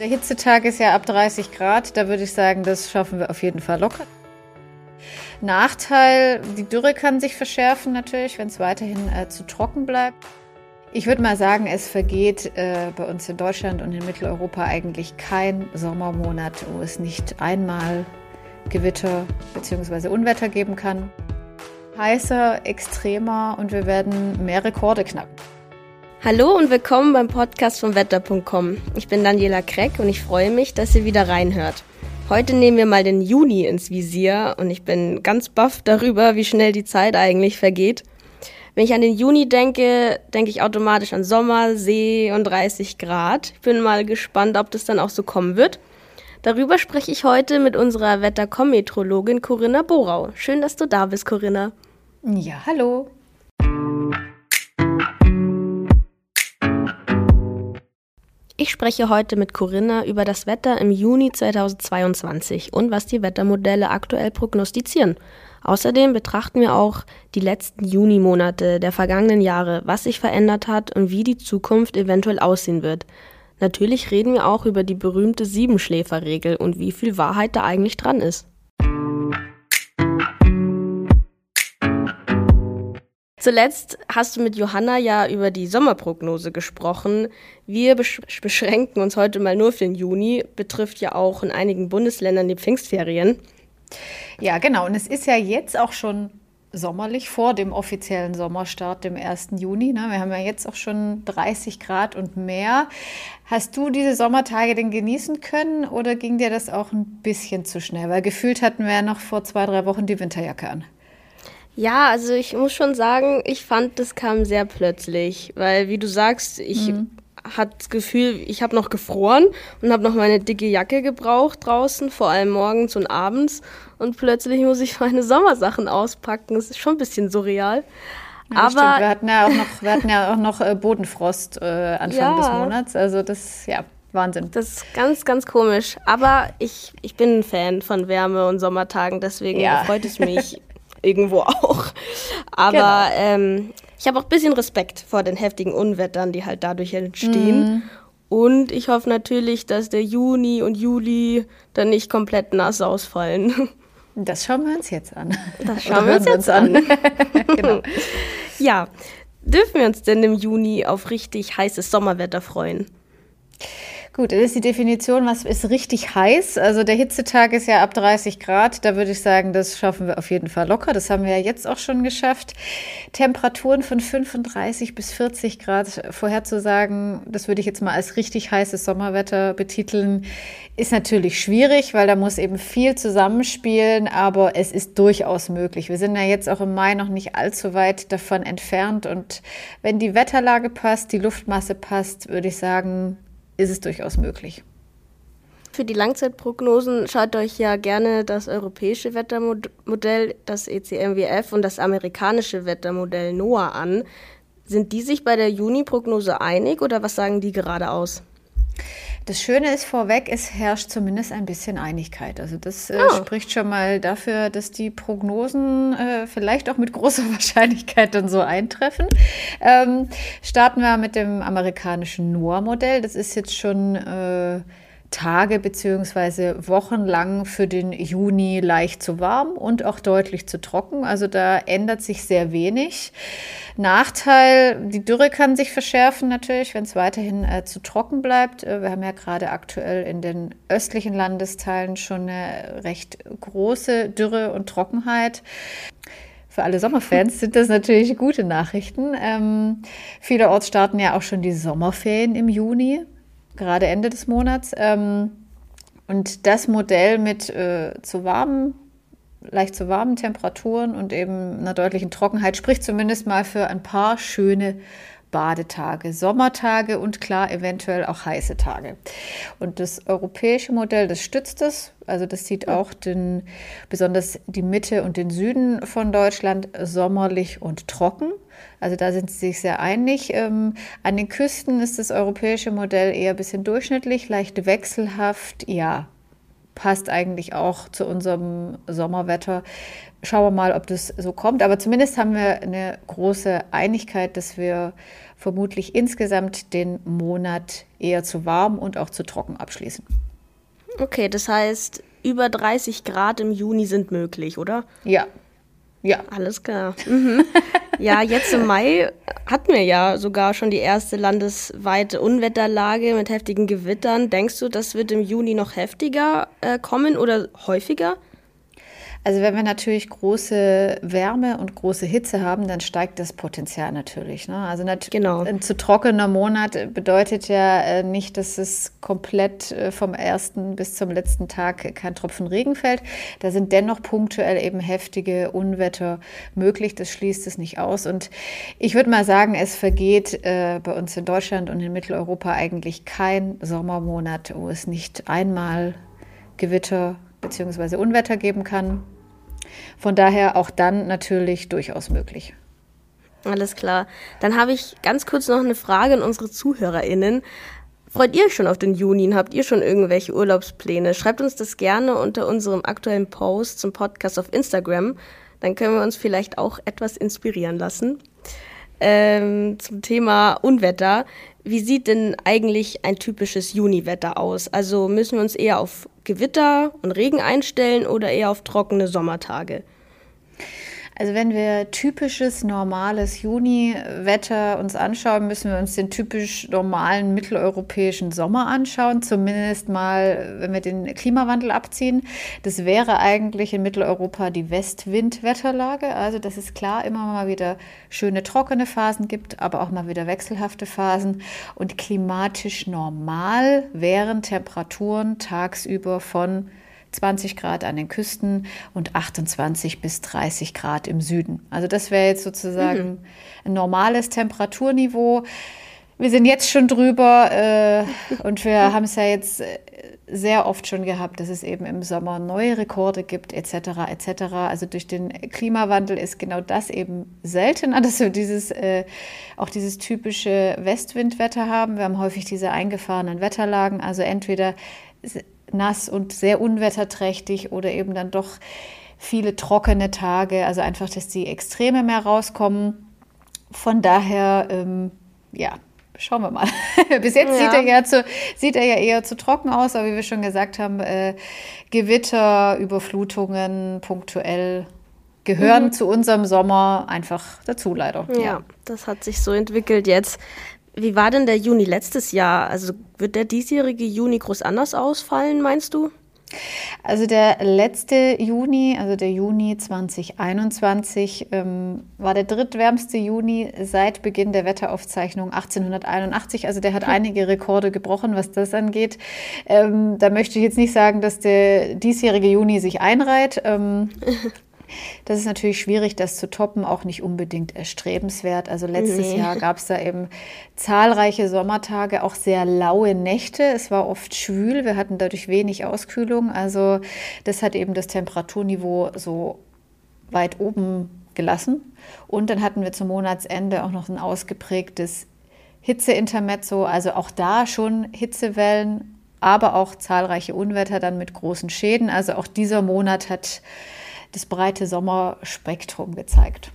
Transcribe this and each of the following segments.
Der Hitzetag ist ja ab 30 Grad. Da würde ich sagen, das schaffen wir auf jeden Fall locker. Nachteil, die Dürre kann sich verschärfen natürlich, wenn es weiterhin äh, zu trocken bleibt. Ich würde mal sagen, es vergeht äh, bei uns in Deutschland und in Mitteleuropa eigentlich kein Sommermonat, wo es nicht einmal Gewitter bzw. Unwetter geben kann. Heißer, extremer und wir werden mehr Rekorde knacken. Hallo und willkommen beim Podcast von Wetter.com. Ich bin Daniela Kreck und ich freue mich, dass ihr wieder reinhört. Heute nehmen wir mal den Juni ins Visier und ich bin ganz baff darüber, wie schnell die Zeit eigentlich vergeht. Wenn ich an den Juni denke, denke ich automatisch an Sommer, See und 30 Grad. Ich bin mal gespannt, ob das dann auch so kommen wird. Darüber spreche ich heute mit unserer Wettercom-Metrologin Corinna Borau. Schön, dass du da bist, Corinna. Ja, hallo. Ich spreche heute mit Corinna über das Wetter im Juni 2022 und was die Wettermodelle aktuell prognostizieren. Außerdem betrachten wir auch die letzten Junimonate der vergangenen Jahre, was sich verändert hat und wie die Zukunft eventuell aussehen wird. Natürlich reden wir auch über die berühmte Siebenschläferregel und wie viel Wahrheit da eigentlich dran ist. Zuletzt hast du mit Johanna ja über die Sommerprognose gesprochen. Wir besch beschränken uns heute mal nur für den Juni, betrifft ja auch in einigen Bundesländern die Pfingstferien. Ja, genau. Und es ist ja jetzt auch schon sommerlich vor dem offiziellen Sommerstart, dem 1. Juni. Ne? Wir haben ja jetzt auch schon 30 Grad und mehr. Hast du diese Sommertage denn genießen können oder ging dir das auch ein bisschen zu schnell? Weil gefühlt hatten wir ja noch vor zwei, drei Wochen die Winterjacke an. Ja, also ich muss schon sagen, ich fand, das kam sehr plötzlich, weil wie du sagst, ich mhm. hatte das Gefühl, ich habe noch gefroren und habe noch meine dicke Jacke gebraucht draußen, vor allem morgens und abends und plötzlich muss ich meine Sommersachen auspacken. Das ist schon ein bisschen surreal. Ja, Aber stimmt. wir hatten ja auch noch, wir hatten ja auch noch äh, Bodenfrost äh, Anfang ja. des Monats, also das ja Wahnsinn. Das ist ganz, ganz komisch. Aber ich, ich bin ein Fan von Wärme und Sommertagen, deswegen ja. freut es mich irgendwo auch. Aber genau. ähm, ich habe auch ein bisschen Respekt vor den heftigen Unwettern, die halt dadurch entstehen. Mm. Und ich hoffe natürlich, dass der Juni und Juli dann nicht komplett nass ausfallen. Das schauen wir uns jetzt an. Das schauen wir uns jetzt an. an. genau. Ja, dürfen wir uns denn im Juni auf richtig heißes Sommerwetter freuen? Gut, das ist die Definition, was ist richtig heiß. Also der Hitzetag ist ja ab 30 Grad. Da würde ich sagen, das schaffen wir auf jeden Fall locker. Das haben wir ja jetzt auch schon geschafft. Temperaturen von 35 bis 40 Grad vorherzusagen, das würde ich jetzt mal als richtig heißes Sommerwetter betiteln, ist natürlich schwierig, weil da muss eben viel zusammenspielen, aber es ist durchaus möglich. Wir sind ja jetzt auch im Mai noch nicht allzu weit davon entfernt und wenn die Wetterlage passt, die Luftmasse passt, würde ich sagen, ist es durchaus möglich. Für die Langzeitprognosen schaut euch ja gerne das europäische Wettermodell, das ECMWF und das amerikanische Wettermodell NOAA an. Sind die sich bei der Juni-Prognose einig oder was sagen die gerade aus? Das Schöne ist vorweg, es herrscht zumindest ein bisschen Einigkeit. Also das äh, oh. spricht schon mal dafür, dass die Prognosen äh, vielleicht auch mit großer Wahrscheinlichkeit dann so eintreffen. Ähm, starten wir mit dem amerikanischen NOAA-Modell. Das ist jetzt schon äh, Tage bzw. Wochen lang für den Juni leicht zu warm und auch deutlich zu trocken. Also da ändert sich sehr wenig. Nachteil, die Dürre kann sich verschärfen natürlich, wenn es weiterhin äh, zu trocken bleibt. Äh, wir haben ja gerade aktuell in den östlichen Landesteilen schon eine recht große Dürre und Trockenheit. Für alle Sommerfans sind das natürlich gute Nachrichten. Ähm, vielerorts starten ja auch schon die Sommerferien im Juni gerade Ende des Monats. Ähm, und das Modell mit äh, zu warmen, leicht zu warmen Temperaturen und eben einer deutlichen Trockenheit spricht zumindest mal für ein paar schöne Badetage, Sommertage und klar eventuell auch heiße Tage. Und das europäische Modell, das stützt es. Also das sieht auch den, besonders die Mitte und den Süden von Deutschland sommerlich und trocken. Also da sind sie sich sehr einig. Ähm, an den Küsten ist das europäische Modell eher ein bisschen durchschnittlich, leicht wechselhaft, ja, passt eigentlich auch zu unserem Sommerwetter. Schauen wir mal, ob das so kommt. Aber zumindest haben wir eine große Einigkeit, dass wir vermutlich insgesamt den Monat eher zu warm und auch zu trocken abschließen. Okay, das heißt, über 30 Grad im Juni sind möglich, oder? Ja. Ja. Alles klar. Mhm. ja, jetzt im Mai hatten wir ja sogar schon die erste landesweite Unwetterlage mit heftigen Gewittern. Denkst du, das wird im Juni noch heftiger äh, kommen oder häufiger? Also wenn wir natürlich große Wärme und große Hitze haben, dann steigt das Potenzial natürlich. Ne? Also nat genau. ein zu trockener Monat bedeutet ja äh, nicht, dass es komplett äh, vom ersten bis zum letzten Tag kein Tropfen Regen fällt. Da sind dennoch punktuell eben heftige Unwetter möglich. Das schließt es nicht aus. Und ich würde mal sagen, es vergeht äh, bei uns in Deutschland und in Mitteleuropa eigentlich kein Sommermonat, wo es nicht einmal Gewitter bzw. Unwetter geben kann. Von daher auch dann natürlich durchaus möglich. Alles klar. Dann habe ich ganz kurz noch eine Frage an unsere ZuhörerInnen. Freut ihr euch schon auf den Juni? Habt ihr schon irgendwelche Urlaubspläne? Schreibt uns das gerne unter unserem aktuellen Post zum Podcast auf Instagram. Dann können wir uns vielleicht auch etwas inspirieren lassen. Ähm, zum Thema Unwetter. Wie sieht denn eigentlich ein typisches Juniwetter aus? Also müssen wir uns eher auf Gewitter und Regen einstellen oder eher auf trockene Sommertage? Also wenn wir typisches normales Juni-Wetter uns anschauen, müssen wir uns den typisch normalen mitteleuropäischen Sommer anschauen, zumindest mal, wenn wir den Klimawandel abziehen. Das wäre eigentlich in Mitteleuropa die Westwindwetterlage. Also das ist klar, immer mal wieder schöne trockene Phasen gibt, aber auch mal wieder wechselhafte Phasen und klimatisch normal wären Temperaturen tagsüber von 20 Grad an den Küsten und 28 bis 30 Grad im Süden. Also das wäre jetzt sozusagen mhm. ein normales Temperaturniveau. Wir sind jetzt schon drüber äh, und wir haben es ja jetzt äh, sehr oft schon gehabt, dass es eben im Sommer neue Rekorde gibt, etc. etc. Also durch den Klimawandel ist genau das eben seltener, dass wir dieses äh, auch dieses typische Westwindwetter haben. Wir haben häufig diese eingefahrenen Wetterlagen, also entweder nass und sehr unwetterträchtig oder eben dann doch viele trockene Tage. Also einfach, dass die Extreme mehr rauskommen. Von daher, ähm, ja, schauen wir mal. Bis jetzt ja. sieht, er ja zu, sieht er ja eher zu trocken aus, aber wie wir schon gesagt haben, äh, Gewitter, Überflutungen punktuell gehören mhm. zu unserem Sommer einfach dazu, leider. Ja, ja, das hat sich so entwickelt jetzt. Wie war denn der Juni letztes Jahr? Also wird der diesjährige Juni groß anders ausfallen, meinst du? Also der letzte Juni, also der Juni 2021, ähm, war der drittwärmste Juni seit Beginn der Wetteraufzeichnung 1881. Also der hat einige Rekorde gebrochen, was das angeht. Ähm, da möchte ich jetzt nicht sagen, dass der diesjährige Juni sich einreiht. Ähm, Das ist natürlich schwierig, das zu toppen, auch nicht unbedingt erstrebenswert. Also letztes nee. Jahr gab es da eben zahlreiche Sommertage, auch sehr laue Nächte. Es war oft schwül, wir hatten dadurch wenig Auskühlung. Also das hat eben das Temperaturniveau so weit oben gelassen. Und dann hatten wir zum Monatsende auch noch ein ausgeprägtes Hitzeintermezzo, also auch da schon Hitzewellen, aber auch zahlreiche Unwetter dann mit großen Schäden. Also auch dieser Monat hat das breite Sommerspektrum gezeigt.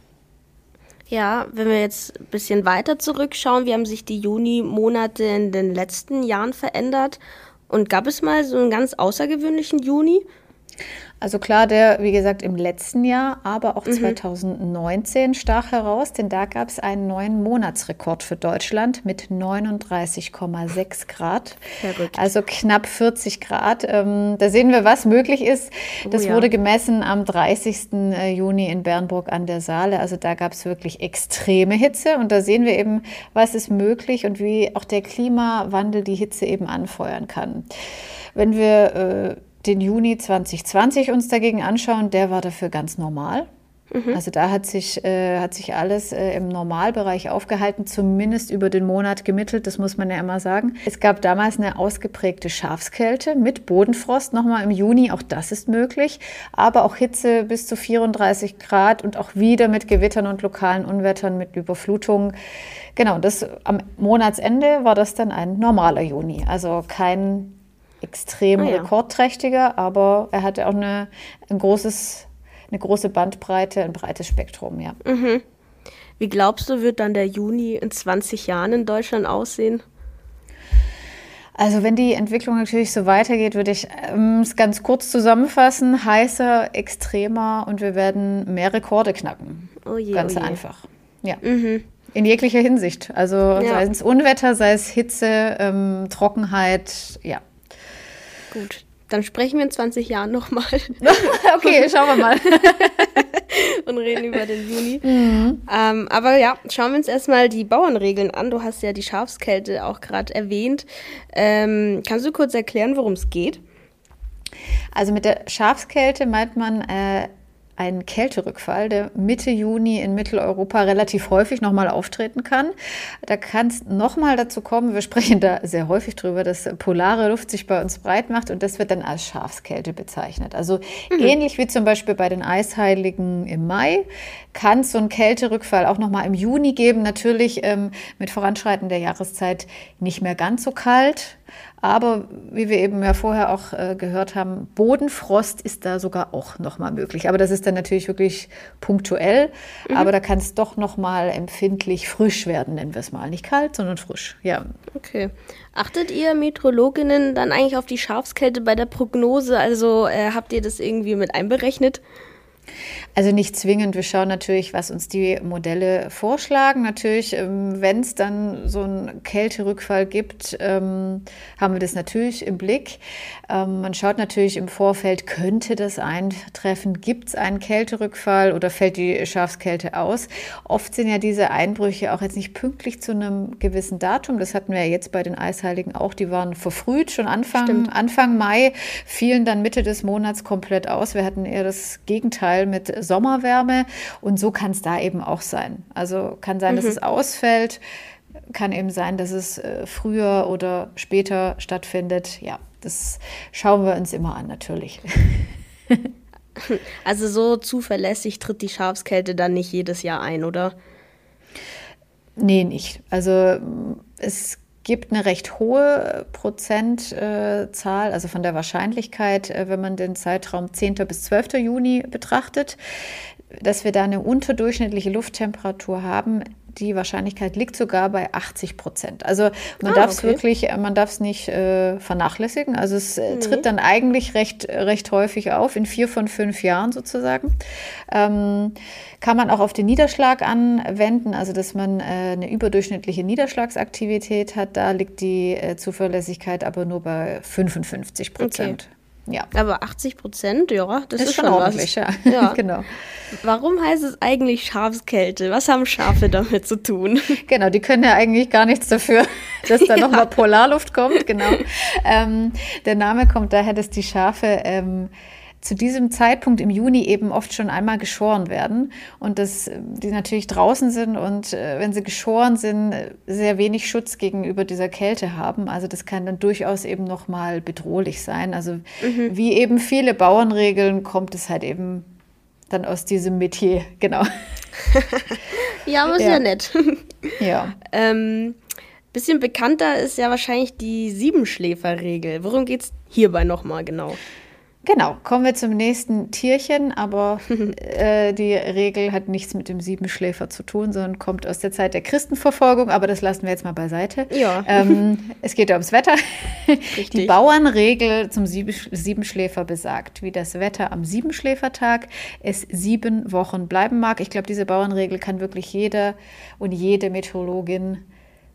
Ja, wenn wir jetzt ein bisschen weiter zurückschauen, wie haben sich die Juni-Monate in den letzten Jahren verändert? Und gab es mal so einen ganz außergewöhnlichen Juni? Also klar, der, wie gesagt, im letzten Jahr, aber auch mhm. 2019 stach heraus, denn da gab es einen neuen Monatsrekord für Deutschland mit 39,6 Grad. Also knapp 40 Grad. Ähm, da sehen wir, was möglich ist. Oh das ja. wurde gemessen am 30. Äh, Juni in Bernburg an der Saale. Also da gab es wirklich extreme Hitze und da sehen wir eben, was ist möglich und wie auch der Klimawandel die Hitze eben anfeuern kann. Wenn wir äh, den Juni 2020 uns dagegen anschauen, der war dafür ganz normal. Mhm. Also da hat sich, äh, hat sich alles äh, im Normalbereich aufgehalten, zumindest über den Monat gemittelt, das muss man ja immer sagen. Es gab damals eine ausgeprägte Schafskälte mit Bodenfrost nochmal im Juni, auch das ist möglich, aber auch Hitze bis zu 34 Grad und auch wieder mit Gewittern und lokalen Unwettern, mit Überflutungen. Genau, das am Monatsende war das dann ein normaler Juni, also kein extrem ah, ja. rekordträchtiger, aber er hatte auch eine, ein großes, eine große Bandbreite, ein breites Spektrum, ja. Mhm. Wie glaubst du, wird dann der Juni in 20 Jahren in Deutschland aussehen? Also wenn die Entwicklung natürlich so weitergeht, würde ich ähm, es ganz kurz zusammenfassen. Heißer, extremer und wir werden mehr Rekorde knacken. Oh je, ganz oh je. einfach. Ja. Mhm. In jeglicher Hinsicht. Also ja. sei es Unwetter, sei es Hitze, ähm, Trockenheit, ja. Gut, dann sprechen wir in 20 Jahren nochmal. okay, schauen wir mal. und reden über den Juni. Mhm. Ähm, aber ja, schauen wir uns erstmal die Bauernregeln an. Du hast ja die Schafskälte auch gerade erwähnt. Ähm, kannst du kurz erklären, worum es geht? Also mit der Schafskälte meint man äh, ein Kälterückfall, der Mitte Juni in Mitteleuropa relativ häufig nochmal auftreten kann. Da kann es nochmal dazu kommen, wir sprechen da sehr häufig drüber, dass polare Luft sich bei uns breit macht und das wird dann als Schafskälte bezeichnet. Also mhm. ähnlich wie zum Beispiel bei den Eisheiligen im Mai kann es so einen Kälterückfall auch nochmal im Juni geben. Natürlich ähm, mit Voranschreiten der Jahreszeit nicht mehr ganz so kalt. Aber wie wir eben ja vorher auch äh, gehört haben, Bodenfrost ist da sogar auch nochmal möglich. Aber das ist dann natürlich wirklich punktuell. Mhm. Aber da kann es doch nochmal empfindlich frisch werden, nennen wir es mal. Nicht kalt, sondern frisch. Ja. Okay. Achtet ihr Meteorologinnen dann eigentlich auf die Schafskälte bei der Prognose? Also äh, habt ihr das irgendwie mit einberechnet? Also nicht zwingend. Wir schauen natürlich, was uns die Modelle vorschlagen. Natürlich, ähm, wenn es dann so einen Kälterückfall gibt, ähm, haben wir das natürlich im Blick. Ähm, man schaut natürlich im Vorfeld, könnte das eintreffen? Gibt es einen Kälterückfall oder fällt die Schafskälte aus? Oft sind ja diese Einbrüche auch jetzt nicht pünktlich zu einem gewissen Datum. Das hatten wir ja jetzt bei den Eisheiligen auch. Die waren verfrüht, schon Anfang, Anfang Mai, fielen dann Mitte des Monats komplett aus. Wir hatten eher das Gegenteil mit Sommerwärme. Und so kann es da eben auch sein. Also kann sein, mhm. dass es ausfällt, kann eben sein, dass es äh, früher oder später stattfindet. Ja, das schauen wir uns immer an, natürlich. Also so zuverlässig tritt die Schafskälte dann nicht jedes Jahr ein, oder? Nee, nicht. Also es gibt eine recht hohe Prozentzahl, also von der Wahrscheinlichkeit, äh, wenn man den Zeitraum 10. bis 12. Juni betrachtet, dass wir da eine unterdurchschnittliche Lufttemperatur haben, die Wahrscheinlichkeit liegt sogar bei 80 Prozent. Also man ah, darf es okay. wirklich, äh, man darf es nicht äh, vernachlässigen. Also es äh, nee. tritt dann eigentlich recht, recht häufig auf, in vier von fünf Jahren sozusagen. Ähm, kann man auch auf den Niederschlag anwenden, also dass man äh, eine überdurchschnittliche Niederschlagsaktivität hat. Da liegt die äh, Zuverlässigkeit aber nur bei 55 Prozent. Okay. Ja. Aber 80 Prozent, ja, das ist, ist schon ordentlich, ja. ja. genau. Warum heißt es eigentlich Schafskälte? Was haben Schafe damit zu tun? Genau, die können ja eigentlich gar nichts dafür, dass da ja. nochmal Polarluft kommt, genau. Ähm, der Name kommt daher, dass die Schafe ähm, zu diesem Zeitpunkt im Juni eben oft schon einmal geschoren werden und dass die natürlich draußen sind und äh, wenn sie geschoren sind, sehr wenig Schutz gegenüber dieser Kälte haben. Also das kann dann durchaus eben noch mal bedrohlich sein. Also mhm. wie eben viele Bauernregeln kommt es halt eben dann aus diesem Metier, genau. ja, aber ist ja, ja nett. ja. Ähm, bisschen bekannter ist ja wahrscheinlich die Siebenschläferregel. Worum geht es hierbei nochmal genau? Genau, kommen wir zum nächsten Tierchen, aber äh, die Regel hat nichts mit dem Siebenschläfer zu tun, sondern kommt aus der Zeit der Christenverfolgung, aber das lassen wir jetzt mal beiseite. Ja. Ähm, es geht ja ums Wetter. Richtig. Die Bauernregel zum Siebenschläfer besagt, wie das Wetter am Siebenschläfertag es sieben Wochen bleiben mag. Ich glaube, diese Bauernregel kann wirklich jeder und jede Meteorologin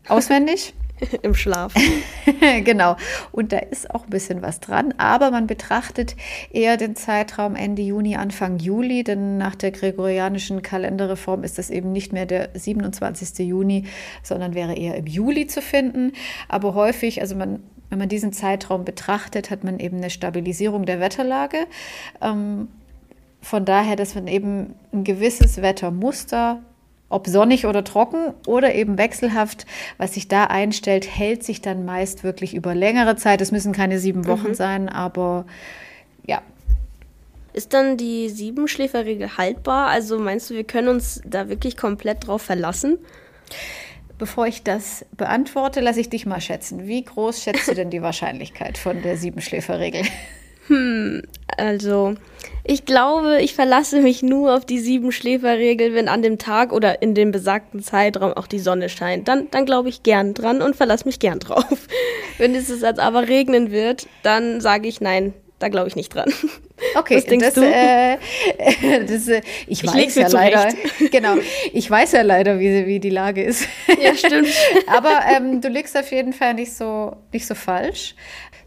auswendig. Im Schlaf. genau. Und da ist auch ein bisschen was dran. Aber man betrachtet eher den Zeitraum Ende Juni, Anfang Juli, denn nach der gregorianischen Kalenderreform ist das eben nicht mehr der 27. Juni, sondern wäre eher im Juli zu finden. Aber häufig, also man wenn man diesen Zeitraum betrachtet, hat man eben eine Stabilisierung der Wetterlage. Ähm, von daher, dass man eben ein gewisses Wettermuster ob sonnig oder trocken oder eben wechselhaft, was sich da einstellt, hält sich dann meist wirklich über längere Zeit. Es müssen keine sieben Wochen mhm. sein, aber ja. Ist dann die Siebenschläferregel haltbar? Also meinst du, wir können uns da wirklich komplett drauf verlassen? bevor ich das beantworte, lasse ich dich mal schätzen. Wie groß schätzt du denn die Wahrscheinlichkeit von der Siebenschläferregel? Hm, also ich glaube, ich verlasse mich nur auf die Siebenschläferregel, wenn an dem Tag oder in dem besagten Zeitraum auch die Sonne scheint. Dann, dann glaube ich gern dran und verlasse mich gern drauf. Wenn es jetzt aber regnen wird, dann sage ich nein, da glaube ich nicht dran. Okay, Was denkst das, du? Äh, das, äh, ich, ich weiß ja leider. Genau, ich weiß ja leider, wie, wie die Lage ist. Ja, stimmt. Aber ähm, du liegst auf jeden Fall nicht so, nicht so falsch.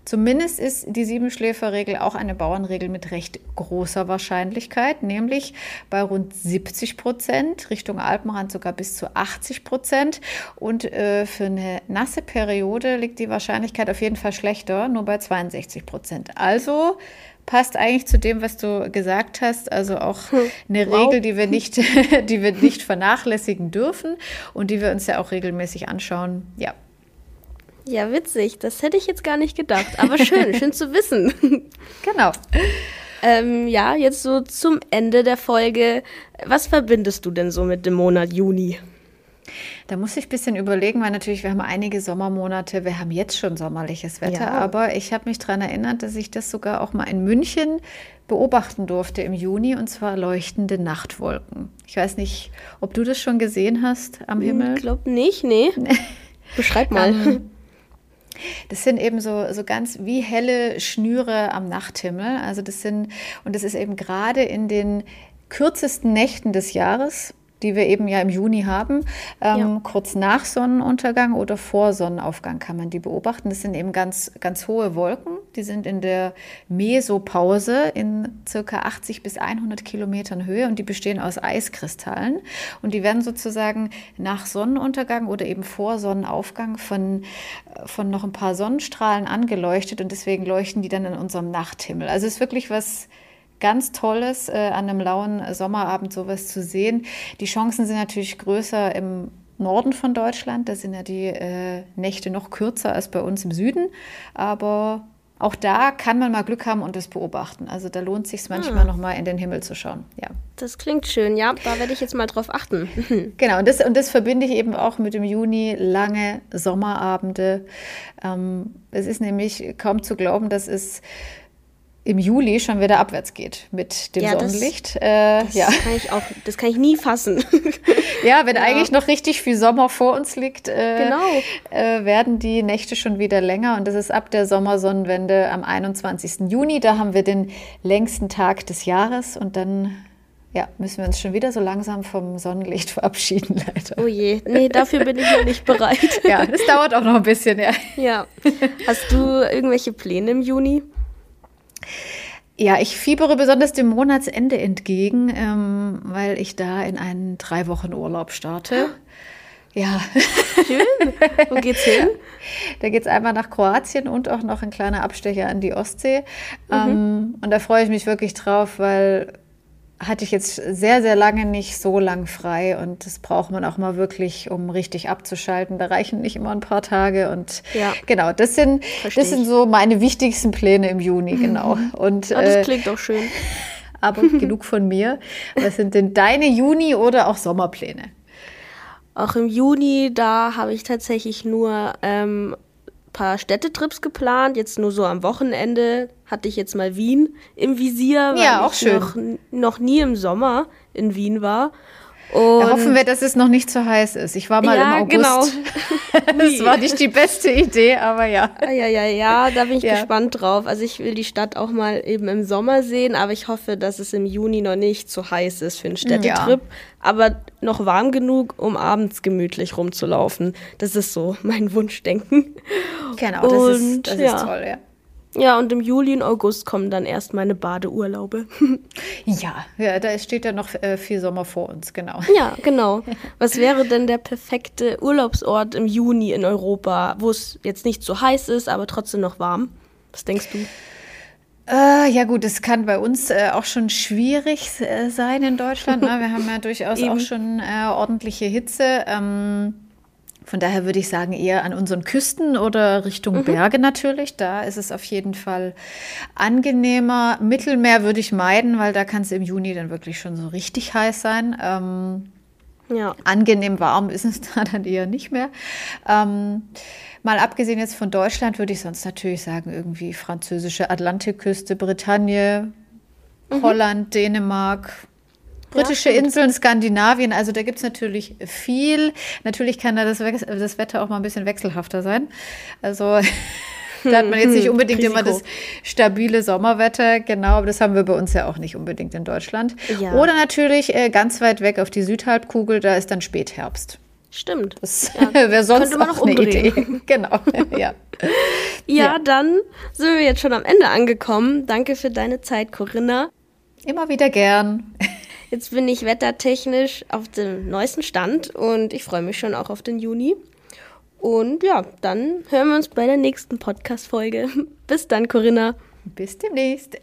Zumindest ist die Siebenschläferregel auch eine Bauernregel mit recht großer Wahrscheinlichkeit, nämlich bei rund 70 Prozent, Richtung Alpenrand sogar bis zu 80 Prozent. Und äh, für eine nasse Periode liegt die Wahrscheinlichkeit auf jeden Fall schlechter, nur bei 62 Prozent. Also passt eigentlich zu dem, was du gesagt hast. Also auch hm. eine wow. Regel, die wir nicht, die wir nicht vernachlässigen dürfen und die wir uns ja auch regelmäßig anschauen. Ja, ja, witzig. Das hätte ich jetzt gar nicht gedacht. Aber schön, schön zu wissen. Genau. Ähm, ja, jetzt so zum Ende der Folge. Was verbindest du denn so mit dem Monat Juni? Da muss ich ein bisschen überlegen, weil natürlich, wir haben einige Sommermonate, wir haben jetzt schon sommerliches Wetter, ja. aber ich habe mich daran erinnert, dass ich das sogar auch mal in München beobachten durfte im Juni, und zwar leuchtende Nachtwolken. Ich weiß nicht, ob du das schon gesehen hast am Himmel. Ich glaube nicht, nee. Beschreib mal. Ähm, das sind eben so, so ganz wie helle Schnüre am Nachthimmel. Also das sind, und das ist eben gerade in den kürzesten Nächten des Jahres, die wir eben ja im Juni haben. Ähm, ja. Kurz nach Sonnenuntergang oder vor Sonnenaufgang kann man die beobachten. Das sind eben ganz, ganz hohe Wolken. Die sind in der Mesopause in circa 80 bis 100 Kilometern Höhe und die bestehen aus Eiskristallen. Und die werden sozusagen nach Sonnenuntergang oder eben vor Sonnenaufgang von, von noch ein paar Sonnenstrahlen angeleuchtet und deswegen leuchten die dann in unserem Nachthimmel. Also es ist wirklich was ganz Tolles, äh, an einem lauen Sommerabend sowas zu sehen. Die Chancen sind natürlich größer im Norden von Deutschland. Da sind ja die äh, Nächte noch kürzer als bei uns im Süden. Aber auch da kann man mal Glück haben und das beobachten. Also da lohnt es sich manchmal ah. noch mal in den Himmel zu schauen. Ja. Das klingt schön, ja. Da werde ich jetzt mal drauf achten. genau, und das, und das verbinde ich eben auch mit dem Juni, lange Sommerabende. Ähm, es ist nämlich kaum zu glauben, dass es im Juli schon wieder abwärts geht mit dem ja, Sonnenlicht. Das, äh, das ja. kann ich auch, das kann ich nie fassen. ja, wenn ja. eigentlich noch richtig viel Sommer vor uns liegt, äh, genau. äh, werden die Nächte schon wieder länger und das ist ab der Sommersonnenwende am 21. Juni. Da haben wir den längsten Tag des Jahres und dann ja, müssen wir uns schon wieder so langsam vom Sonnenlicht verabschieden, leider. Oh je, nee, dafür bin ich noch nicht bereit. ja, das dauert auch noch ein bisschen, ja. Ja. Hast du irgendwelche Pläne im Juni? Ja, ich fiebere besonders dem Monatsende entgegen, ähm, weil ich da in einen drei Wochen Urlaub starte. Ja. Schön. Wo geht's hin? Da geht's einmal nach Kroatien und auch noch ein kleiner Abstecher an die Ostsee. Mhm. Ähm, und da freue ich mich wirklich drauf, weil hatte ich jetzt sehr, sehr lange nicht so lang frei und das braucht man auch mal wirklich, um richtig abzuschalten. Da reichen nicht immer ein paar Tage und ja. genau, das sind, das sind so meine wichtigsten Pläne im Juni, genau. Und, ja, das äh, klingt auch schön. Aber genug von mir. Was sind denn deine Juni- oder auch Sommerpläne? Auch im Juni, da habe ich tatsächlich nur ähm, paar Städtetrips geplant, jetzt nur so am Wochenende hatte ich jetzt mal Wien im Visier, weil ja, auch ich. Noch, noch nie im Sommer in Wien war. Und hoffen wir, dass es noch nicht zu heiß ist. Ich war mal ja, im August. Genau. das war nicht die beste Idee, aber ja. Ja, ja, ja, da bin ich ja. gespannt drauf. Also ich will die Stadt auch mal eben im Sommer sehen, aber ich hoffe, dass es im Juni noch nicht zu heiß ist für einen Städtetrip. Ja. Aber noch warm genug, um abends gemütlich rumzulaufen. Das ist so mein Wunschdenken. Genau, das, und, ist, das ist toll, ja. Ja, und im Juli und August kommen dann erst meine Badeurlaube. ja, ja, da steht ja noch äh, viel Sommer vor uns, genau. Ja, genau. Was wäre denn der perfekte Urlaubsort im Juni in Europa, wo es jetzt nicht so heiß ist, aber trotzdem noch warm? Was denkst du? Äh, ja gut, es kann bei uns äh, auch schon schwierig äh, sein in Deutschland. Ne? Wir haben ja durchaus auch schon äh, ordentliche Hitze. Ähm, von daher würde ich sagen, eher an unseren Küsten oder Richtung mhm. Berge natürlich. Da ist es auf jeden Fall angenehmer. Mittelmeer würde ich meiden, weil da kann es im Juni dann wirklich schon so richtig heiß sein. Ähm, Ja. Angenehm warm ist es da dann eher nicht mehr. Ähm, mal abgesehen jetzt von Deutschland würde ich sonst natürlich sagen, irgendwie französische Atlantikküste, Bretagne, mhm. Holland, Dänemark, britische ja, Inseln, Skandinavien. Also da gibt es natürlich viel. Natürlich kann da das, das Wetter auch mal ein bisschen wechselhafter sein. Also Da hat man jetzt nicht unbedingt immer das stabile Sommerwetter, genau, aber das haben wir bei uns ja auch nicht unbedingt in Deutschland. Ja. Oder natürlich äh, ganz weit weg auf die Südhalbkugel, da ist dann Spätherbst. Stimmt. Das ja. wäre sonst auch noch eine Idee. genau, ja. ja. Ja, dann sind wir jetzt schon am Ende angekommen. Danke für deine Zeit, Corinna. Immer wieder gern. Jetzt bin ich wettertechnisch auf dem neuesten Stand und ich freue mich schon auch auf den Juni. Und ja, dann hören wir uns bei der nächsten Podcast-Folge. Bis dann, Corinna. Bis demnächst.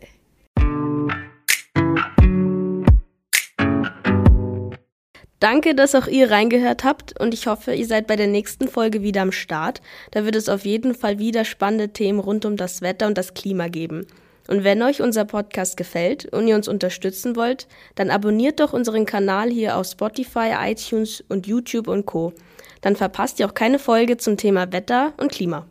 Danke, dass auch ihr reingehört habt und ich hoffe, ihr seid bei der nächsten Folge wieder am Start. Da wird es auf jeden Fall wieder spannende Themen rund um das Wetter und das Klima geben. Und wenn euch unser Podcast gefällt und ihr uns unterstützen wollt, dann abonniert doch unseren Kanal hier auf Spotify, iTunes und YouTube und Co dann verpasst ihr auch keine Folge zum Thema Wetter und Klima.